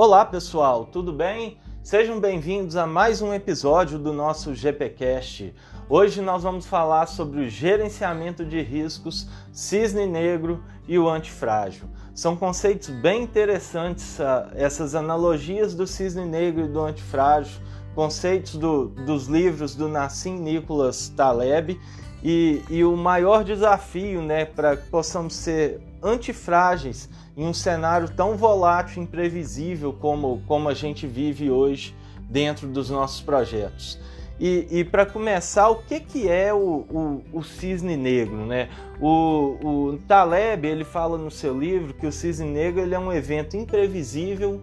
Olá pessoal, tudo bem? Sejam bem-vindos a mais um episódio do nosso GPcast. Hoje nós vamos falar sobre o gerenciamento de riscos, cisne negro e o antifrágil. São conceitos bem interessantes ah, essas analogias do cisne negro e do antifrágil, conceitos do, dos livros do Nassim Nicholas Taleb e, e o maior desafio né, para que possamos ser antifrágeis em um cenário tão volátil e imprevisível como, como a gente vive hoje dentro dos nossos projetos. E, e para começar, o que, que é o, o, o cisne negro? Né? O, o, Taleb ele fala no seu livro que o cisne negro ele é um evento imprevisível,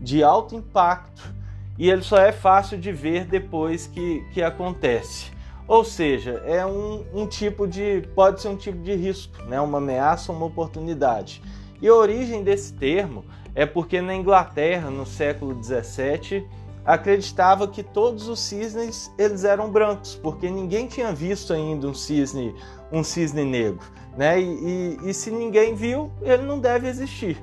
de alto impacto, e ele só é fácil de ver depois que, que acontece. Ou seja, é um, um tipo de. pode ser um tipo de risco, né? uma ameaça uma oportunidade. E a origem desse termo é porque na Inglaterra, no século XVII, acreditava que todos os cisnes eles eram brancos, porque ninguém tinha visto ainda um cisne, um cisne negro, né? E, e, e se ninguém viu, ele não deve existir.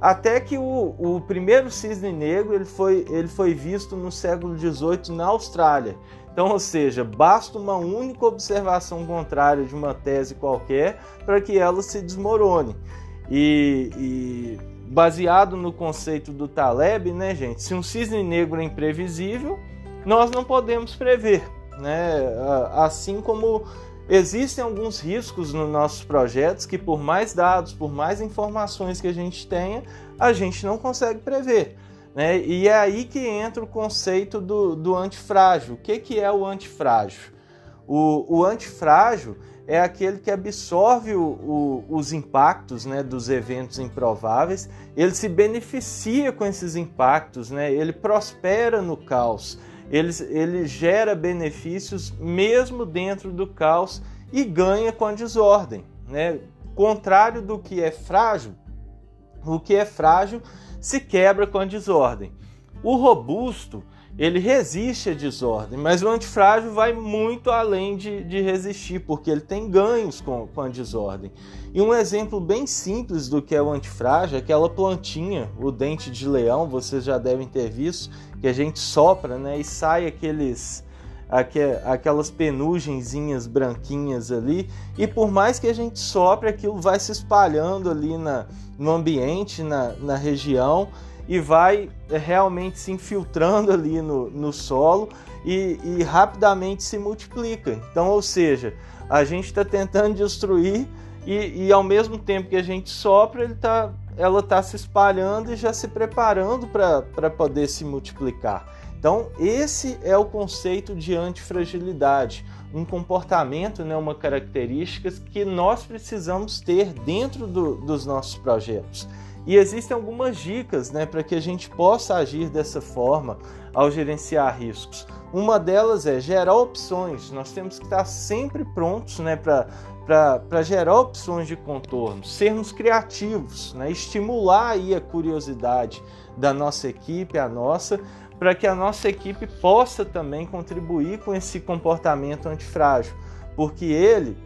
Até que o, o primeiro cisne negro ele foi, ele foi visto no século XVIII na Austrália. Então, ou seja, basta uma única observação contrária de uma tese qualquer para que ela se desmorone. E, e, baseado no conceito do Taleb, né, gente? Se um cisne negro é imprevisível, nós não podemos prever, né? Assim como existem alguns riscos nos nossos projetos que, por mais dados, por mais informações que a gente tenha, a gente não consegue prever. Né? E é aí que entra o conceito do, do antifrágil. O que, que é o antifrágil? O, o antifrágil é aquele que absorve o, o, os impactos né, dos eventos improváveis, ele se beneficia com esses impactos, né, ele prospera no caos, ele, ele gera benefícios mesmo dentro do caos e ganha com a desordem. Né? Contrário do que é frágil, o que é frágil se quebra com a desordem. O robusto ele resiste à desordem, mas o antifrágil vai muito além de, de resistir, porque ele tem ganhos com, com, a desordem. E um exemplo bem simples do que é o antifrágil é aquela plantinha, o dente de leão, vocês já devem ter visto, que a gente sopra né, e sai aqueles aquelas penugenzinhas branquinhas ali, e por mais que a gente sopre, aquilo vai se espalhando ali na, no ambiente, na, na região, e vai é, realmente se infiltrando ali no, no solo e, e rapidamente se multiplica. Então, ou seja, a gente está tentando destruir e, e, ao mesmo tempo que a gente sopra, ele tá, ela está se espalhando e já se preparando para poder se multiplicar. Então, esse é o conceito de antifragilidade, um comportamento, né, uma característica que nós precisamos ter dentro do, dos nossos projetos. E existem algumas dicas né, para que a gente possa agir dessa forma ao gerenciar riscos. Uma delas é gerar opções. Nós temos que estar sempre prontos né, para gerar opções de contorno, sermos criativos, né, estimular aí a curiosidade da nossa equipe, a nossa, para que a nossa equipe possa também contribuir com esse comportamento antifrágil, porque ele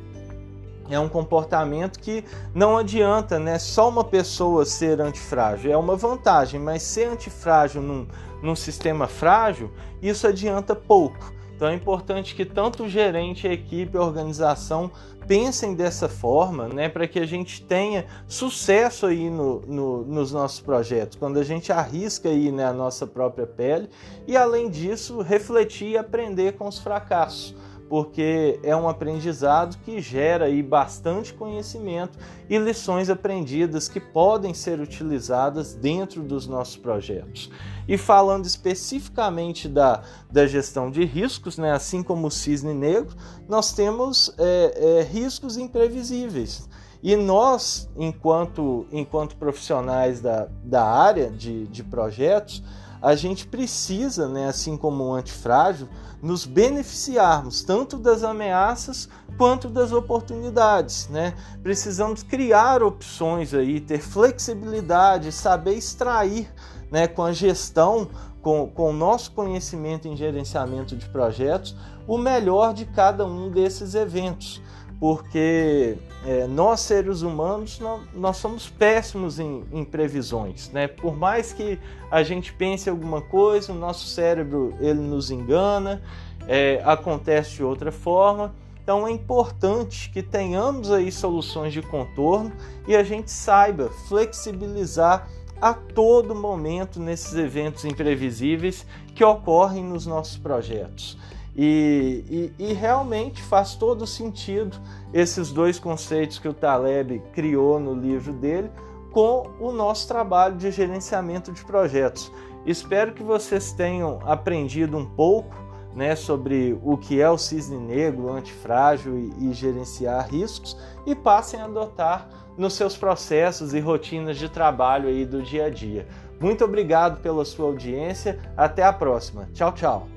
é um comportamento que não adianta, né? Só uma pessoa ser antifrágil é uma vantagem, mas ser antifrágil num, num sistema frágil, isso adianta pouco. Então é importante que tanto o gerente, a equipe, a organização pensem dessa forma, né, para que a gente tenha sucesso aí no, no, nos nossos projetos, quando a gente arrisca aí né, a nossa própria pele e além disso refletir e aprender com os fracassos porque é um aprendizado que gera aí bastante conhecimento e lições aprendidas que podem ser utilizadas dentro dos nossos projetos. E falando especificamente da, da gestão de riscos, né, assim como o cisne negro, nós temos é, é, riscos imprevisíveis. E nós, enquanto, enquanto profissionais da, da área de, de projetos, a gente precisa, né, assim como o antifrágil, nos beneficiarmos tanto das ameaças quanto das oportunidades, né? Precisamos criar opções aí, ter flexibilidade, saber extrair, né, com a gestão, com, com o nosso conhecimento em gerenciamento de projetos, o melhor de cada um desses eventos porque é, nós seres humanos nós, somos péssimos em, em, previsões, né? Por mais que a gente pense alguma coisa, o nosso cérebro ele nos engana, é, acontece de outra forma. Então é importante que tenhamos aí soluções de contorno e a gente saiba flexibilizar a todo momento nesses eventos imprevisíveis que ocorrem nos nossos projetos. E, e, e, realmente faz todo sentido esses dois conceitos que o Taleb criou no livro dele com o nosso trabalho de gerenciamento de projetos. Espero que vocês tenham aprendido um pouco né, sobre o que é o cisne negro, antifrágil e, e gerenciar riscos e passem a adotar nos seus processos e rotinas de trabalho aí do dia a dia. Muito obrigado pela sua audiência. Até a próxima. Tchau, tchau.